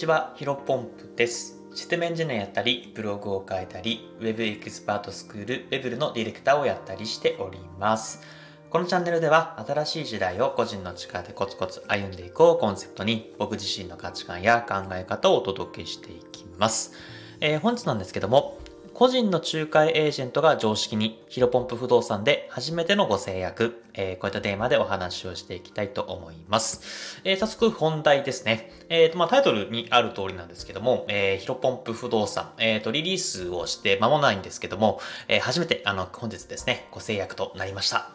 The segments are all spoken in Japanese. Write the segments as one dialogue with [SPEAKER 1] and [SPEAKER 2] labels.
[SPEAKER 1] ちは、ヒロポンプです。システムエンジニアやったり、ブログを書いたり、ウェブエキスパートスクール、ウェブルのディレクターをやったりしております。このチャンネルでは、新しい時代を個人の力でコツコツ歩んでいこうコンセプトに、僕自身の価値観や考え方をお届けしていきます。えー、本日なんですけども、個人の仲介エージェントが常識に、ヒロポンプ不動産で初めてのご制約、えー、こういったテーマでお話をしていきたいと思います。えー、早速本題ですね。え、ー、と、まあ、タイトルにある通りなんですけども、えー、ヒロポンプ不動産、えー、と、リリースをして間もないんですけども、え初めて、あの、本日ですね、ご制約となりました。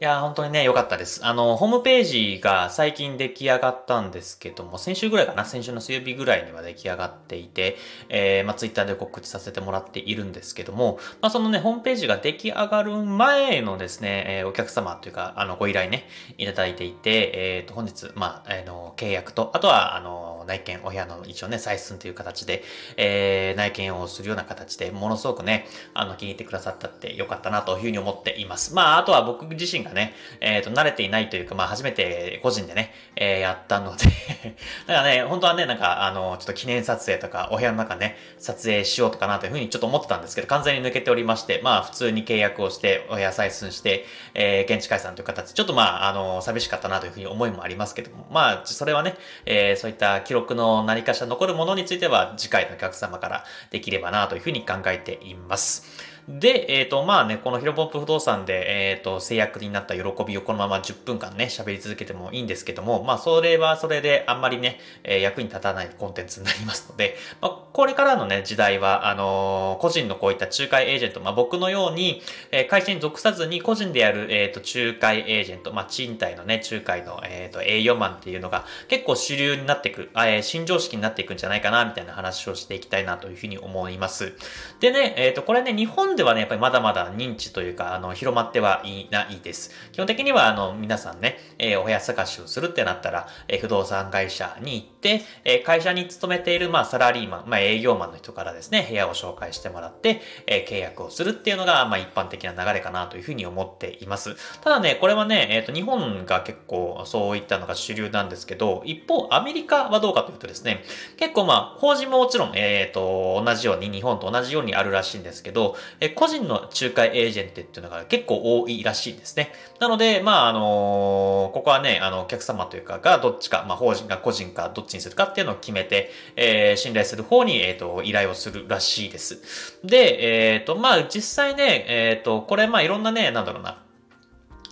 [SPEAKER 1] いや、本当にね、良かったです。あの、ホームページが最近出来上がったんですけども、先週ぐらいかな、先週の水曜日ぐらいには出来上がっていて、えー、まあ、ツイッターで告知させてもらっているんですけども、まあ、そのね、ホームページが出来上がる前のですね、えー、お客様というか、あの、ご依頼ね、いただいていて、えっ、ー、と、本日、まあ、あの、契約と、あとは、あの、内見、お部屋の一応ね、採寸という形で、えー、内見をするような形で、ものすごくね、あの、気に入ってくださったってよかったなというふうに思っています。まあ、あとは僕自身ががね、えっ、ー、と、慣れていないというか、まあ、初めて個人でね、えー、やったので だからね、本当はね、なんか、あの、ちょっと記念撮影とか、お部屋の中ね、撮影しようとかなというふうにちょっと思ってたんですけど、完全に抜けておりまして、まあ、普通に契約をして、お部屋採寸して、えー、現地解散という形、ちょっとまあ、あの、寂しかったなというふうに思いもありますけども、まあ、それはね、えー、そういった記録の何かしら残るものについては、次回のお客様からできればなというふうに考えています。で、えっ、ー、と、まあね、このヒロポンプ不動産で、えっ、ー、と、制約になった喜びをこのまま10分間ね、喋り続けてもいいんですけども、まあ、それはそれであんまりね、えー、役に立たないコンテンツになりますので、まあ、これからのね、時代は、あの、個人のこういった仲介エージェント、まあ、僕のように、え、会社に属さずに個人でやる、えっ、と、仲介エージェント、まあ、賃貸のね、仲介の、えっ、と、営業マンっていうのが結構主流になっていく、え新常識になっていくんじゃないかな、みたいな話をしていきたいなというふうに思います。でね、えっ、と、これね、日本ではね、やっぱりまだまだ認知というか、あの、広まってはいないです。基本的には、あの、皆さんね、えー、お部屋探しをするってなったら、えー、不動産会社に行って、えー、会社に勤めている、まあ、サラリーマン、まあ、営業マンの人からですね、部屋を紹介してもらって、え契約をするっていうのが、まあ、一般的な流れかなというふうに思っています。ただね、これはね、えっ、と、日本が結構そういったのが主流なんですけど、一方、アメリカはどうかというとですね、結構まあ、法人ももちろん、えっ、と、同じように、日本と同じようにあるらしいんですけど、え個人の仲介エージェントっていうのが結構多いらしいんですね。なので、まあ、あの、ここはね、あの、お客様というかがどっちか、まあ、法人が個人かどっちにするかっていうのを決めて、えー、信頼する方に、えっ、ー、と、依頼をするらしいです。で、えっ、ー、と、まあ、実際ね、えっ、と、これ、まあ、いろんなね、なんだろうな、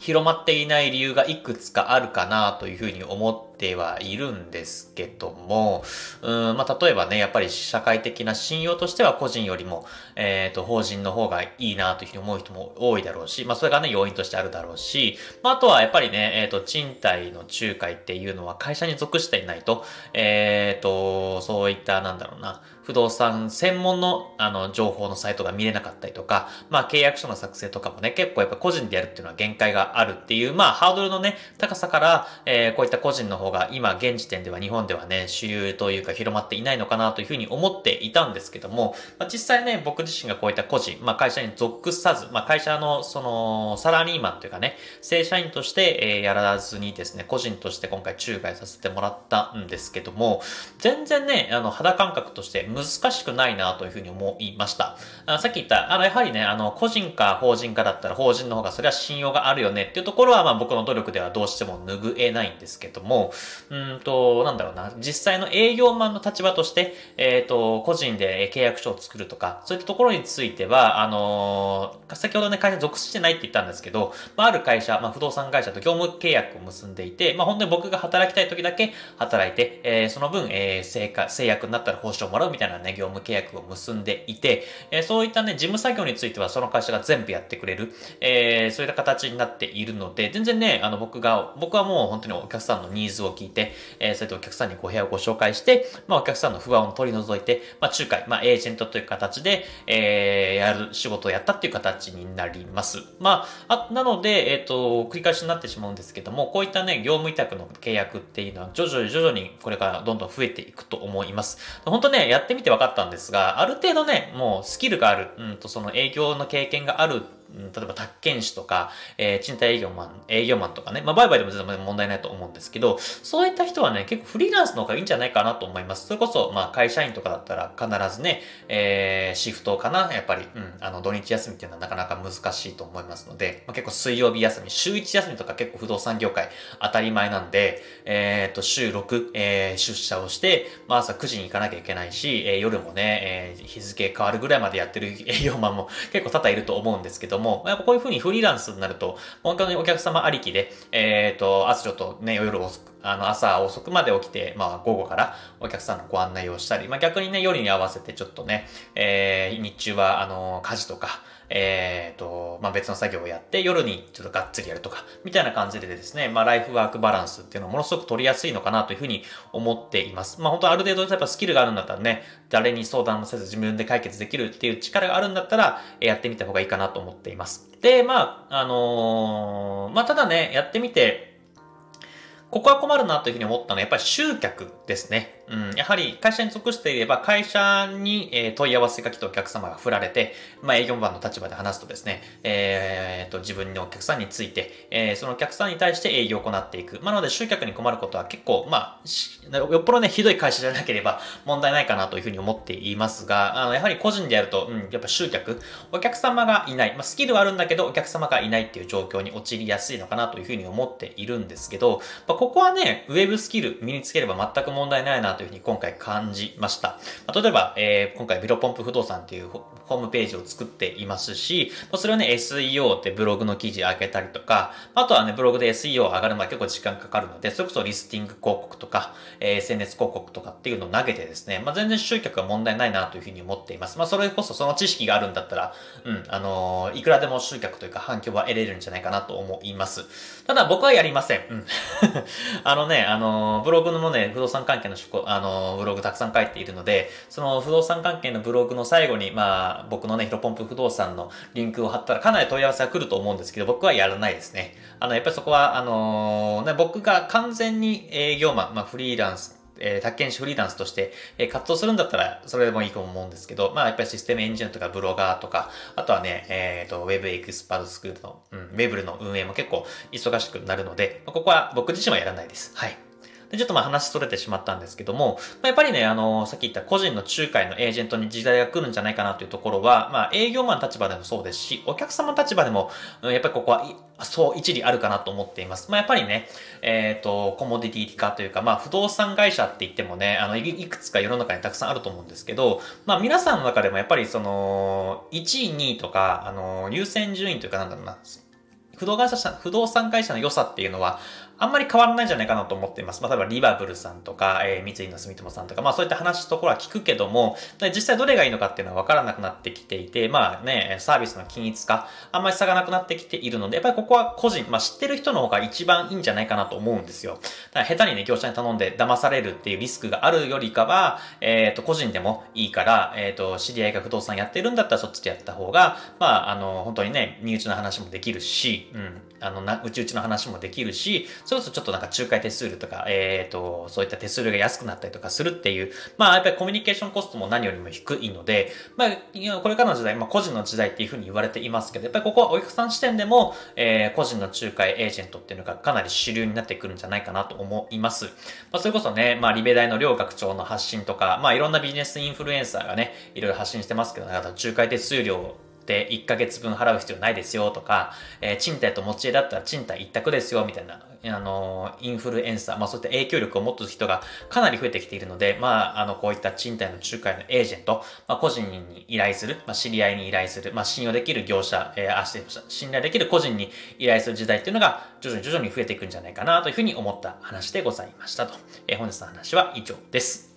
[SPEAKER 1] 広まっていない理由がいくつかあるかなというふうに思ってはいるんですけども、うん、まあ、例えばね、やっぱり社会的な信用としては個人よりも、えっ、ー、と、法人の方がいいなというふうに思う人も多いだろうし、まあ、それがね、要因としてあるだろうし、まあ、あとはやっぱりね、えっ、ー、と、賃貸の仲介っていうのは会社に属していないと、えっ、ー、と、そういった、なんだろうな、不動産専門のあの情報のサイトが見れなかったりとか、まあ契約書の作成とかもね、結構やっぱ個人でやるっていうのは限界があるっていう、まあハードルのね、高さから、え、こういった個人の方が今現時点では日本ではね、主流というか広まっていないのかなというふうに思っていたんですけども、まあ、実際ね、僕自身がこういった個人、まあ会社に属さず、まあ会社のそのサラリーマンというかね、正社員として、えー、やらずにですね、個人として今回仲介させてもらったんですけども、全然ね、あの肌感覚として難しくないなというふうに思いました。あさっき言った、あの、やはりね、あの、個人か法人かだったら法人の方がそれは信用があるよねっていうところは、まあ僕の努力ではどうしても拭えないんですけども、うんと、なんだろうな、実際の営業マンの立場として、えっ、ー、と、個人で契約書を作るとか、そういったところについては、あのー、先ほどね、会社属してないって言ったんですけど、まあ、ある会社、まあ、不動産会社と業務契約を結んでいて、まあ、本当に僕が働きたい時だけ働いて、えー、その分、えー、成果、制約になったら報酬をもらうみたいなね、業務契約を結んでいて、えー、そういったね、事務作業についてはその会社が全部やってくれる、えー、そういった形になっているので、全然ね、あの僕が、僕はもう本当にお客さんのニーズを聞いて、えー、そういったお客さんにご部屋をご紹介して、まあお客さんの不安を取り除いて、まあ仲介、まあエージェントという形で、えー、やる仕事をやったっていう形になります。まあ、あなので、えっ、ー、と、繰り返しになってしまうんですけども、こういったね、業務委託の契約っていうのは徐々に徐々にこれからどんどん増えていくと思います。本当ね、やってみて分かったんですが、ある程度ね、もうスキルがある、うんとその営業の経験がある例えば宅建士とか、えー、賃貸営業マン、営業マンとかね、まあ、売買でも全然問題ないと思うんですけど、そういった人はね、結構フリーランスの方がいいんじゃないかなと思います。それこそ、まあ、会社員とかだったら必ずね、えー、シフトかな、やっぱり、うん、あの、土日休みっていうのはなかなか難しいと思いますので、まあ、結構水曜日休み、週1休みとか結構不動産業界当たり前なんで、えっ、と、週6、えー、出社をして、まあ、朝9時に行かなきゃいけないし、えー、夜もね、えー、日付変わるぐらいまでやってる営業マンも結構多々いると思うんですけども、やっぱこういうふうにフリーランスになると、本当にお客様ありきで、えっ、ー、と、朝ちょっとね、夜遅く、あの、朝遅くまで起きて、まあ、午後からお客さんのご案内をしたり、まあ、逆にね、夜に合わせてちょっとね、えー、日中は、あの、家事とか、えっ、ー、と、まあ、別の作業をやって、夜にちょっとがっつりやるとか、みたいな感じでですね、まあ、ライフワークバランスっていうのをものすごく取りやすいのかなというふうに思っています。まあ、本当ある程度やっぱスキルがあるんだったらね、誰に相談もせず自分で解決できるっていう力があるんだったら、やってみた方がいいかなと思っています。で、まあ、あのー、まあ、ただね、やってみて、ここは困るなというふうに思ったのは、やっぱり集客ですね。うん、やはり会社に属していれば、会社に、え問い合わせが来たお客様が振られて、まあ、営業マンの立場で話すとですね、えー、と、自分のお客さんについて、えー、そのお客さんに対して営業を行っていく。まあ、なので集客に困ることは結構、まあ、よっぽどね、ひどい会社じゃなければ問題ないかなというふうに思っていますが、あの、やはり個人でやると、うん、やっぱ集客、お客様がいない、まあ、スキルはあるんだけど、お客様がいないっていう状況に陥りやすいのかなというふうに思っているんですけど、まあ、ここはね、ウェブスキル身につければ全く問題ないなというふうに今回感じました。まあ、例えば、えー、今回ビロポンプ不動産っていうホームページを作っていますし、それをね、SEO ってブログの記事上げたりとか、あとはね、ブログで SEO 上がるまで結構時間かかるので、それこそリスティング広告とか、えー、SNS 広告とかっていうのを投げてですね、まあ、全然集客は問題ないなというふうに思っています。まあ、それこそその知識があるんだったら、うん、あのー、いくらでも集客というか反響は得れるんじゃないかなと思います。ただ僕はやりません。うん。あのね、あの、ブログのもね、不動産関係のあの、ブログたくさん書いているので、その不動産関係のブログの最後に、まあ、僕のね、ヒロポンプ不動産のリンクを貼ったらかなり問い合わせが来ると思うんですけど、僕はやらないですね。あの、やっぱりそこは、あのー、ね、僕が完全に営業マン、まあ、フリーランスえー、宅建士フリーランスとして、えー、活動するんだったら、それでもいいと思うんですけど、まあ、やっぱりシステムエンジニアとかブロガーとか、あとはね、えっ、ー、と、ウェブエクスパートスクールの、うん、ウェブルの運営も結構忙しくなるので、ここは僕自身はやらないです。はい。で、ちょっとまあ話それてしまったんですけども、まあ、やっぱりね、あの、さっき言った個人の仲介のエージェントに時代が来るんじゃないかなというところは、まあ営業マン立場でもそうですし、お客様立場でも、やっぱりここは、そう一理あるかなと思っています。まあやっぱりね、えっ、ー、と、コモディティ化というか、まあ不動産会社って言ってもね、あの、いくつか世の中にたくさんあると思うんですけど、まあ皆さんの中でもやっぱりその、1位、2位とか、あの、優先順位というかなんだろうな、不動会社、不動産会社の良さっていうのは、あんまり変わらないんじゃないかなと思っています。まあ、例えばリバブルさんとか、えー、三井の住友さんとか、まあそういった話のところは聞くけども、実際どれがいいのかっていうのは分からなくなってきていて、まあね、サービスの均一化、あんまり差がなくなってきているので、やっぱりここは個人、まあ知ってる人の方が一番いいんじゃないかなと思うんですよ。だから下手にね、業者に頼んで騙されるっていうリスクがあるよりかは、えっ、ー、と、個人でもいいから、えっ、ー、と、知り合いが不動産やってるんだったらそっちでやった方が、まあ、あの、本当にね、身内の話もできるし、うん、あの、な、うちうちの話もできるし、それこそちょっとなんか仲介手数料とか、えっ、ー、と、そういった手数料が安くなったりとかするっていう、まあ、やっぱりコミュニケーションコストも何よりも低いので、まあ、これからの時代、まあ、個人の時代っていうふうに言われていますけど、やっぱりここはお客さん視点でも、えー、個人の仲介エージェントっていうのがかなり主流になってくるんじゃないかなと思います。まあ、それこそね、まあ、リベ大の両学長の発信とか、まあ、いろんなビジネスインフルエンサーがね、いろいろ発信してますけど、仲介手数料って1ヶ月分払う必要ないですよとか、えー、賃貸と持ち家だったら賃貸一択ですよみたいな、あのー、インフルエンサー、まあそういった影響力を持つ人がかなり増えてきているので、まあ、あの、こういった賃貸の仲介のエージェント、まあ個人に依頼する、まあ知り合いに依頼する、まあ信用できる業者、えー、あ、信頼できる個人に依頼する時代っていうのが徐々に徐々に増えていくんじゃないかなというふうに思った話でございましたと。えー、本日の話は以上です。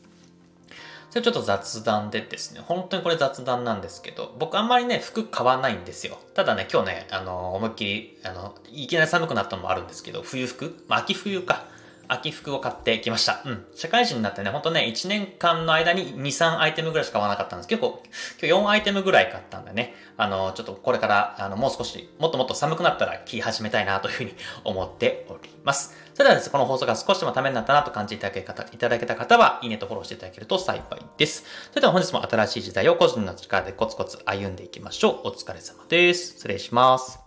[SPEAKER 1] それちょっと雑談でですね、本当にこれ雑談なんですけど、僕あんまりね、服買わないんですよ。ただね、今日ね、あの、思いっきり、あの、いきなり寒くなったのもあるんですけど、冬服？まあ、秋冬か。秋服を買ってきました。うん。社会人になってね、ほんとね、1年間の間に2、3アイテムぐらいしか買わなかったんです。結構、今日4アイテムぐらい買ったんでね、あの、ちょっとこれから、あの、もう少し、もっともっと寒くなったら着始めたいなというふうに思っております。それではですね、この放送が少しでもためになったなと感じていただけ方いただけた方は、いいねとフォローしていただけると幸いです。それでは本日も新しい時代を個人の力でコツコツ歩んでいきましょう。お疲れ様です。失礼します。